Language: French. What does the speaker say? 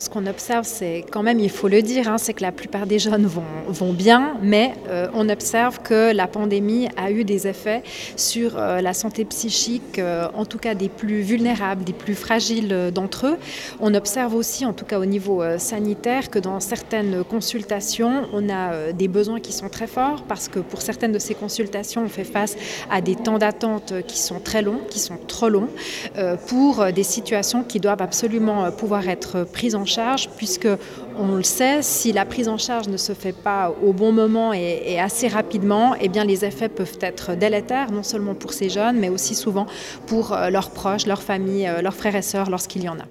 Ce qu'on observe, c'est quand même, il faut le dire, hein, c'est que la plupart des jeunes vont, vont bien, mais euh, on observe que la pandémie a eu des effets sur euh, la santé psychique, euh, en tout cas des plus vulnérables, des plus fragiles d'entre eux. On observe aussi, en tout cas au niveau sanitaire, que dans certaines consultations, on a des besoins qui sont très forts, parce que pour certaines de ces consultations, on fait face à des temps d'attente qui sont très longs, qui sont trop longs, pour des situations qui doivent absolument pouvoir être prises en charge, puisque on le sait, si la prise en charge ne se fait pas au bon moment et, assez rapidement, eh bien les effets peuvent être délétères, non seulement pour ces jeunes, mais aussi souvent pour euh, leurs proches, leurs familles, euh, leurs frères et sœurs lorsqu'il y en a.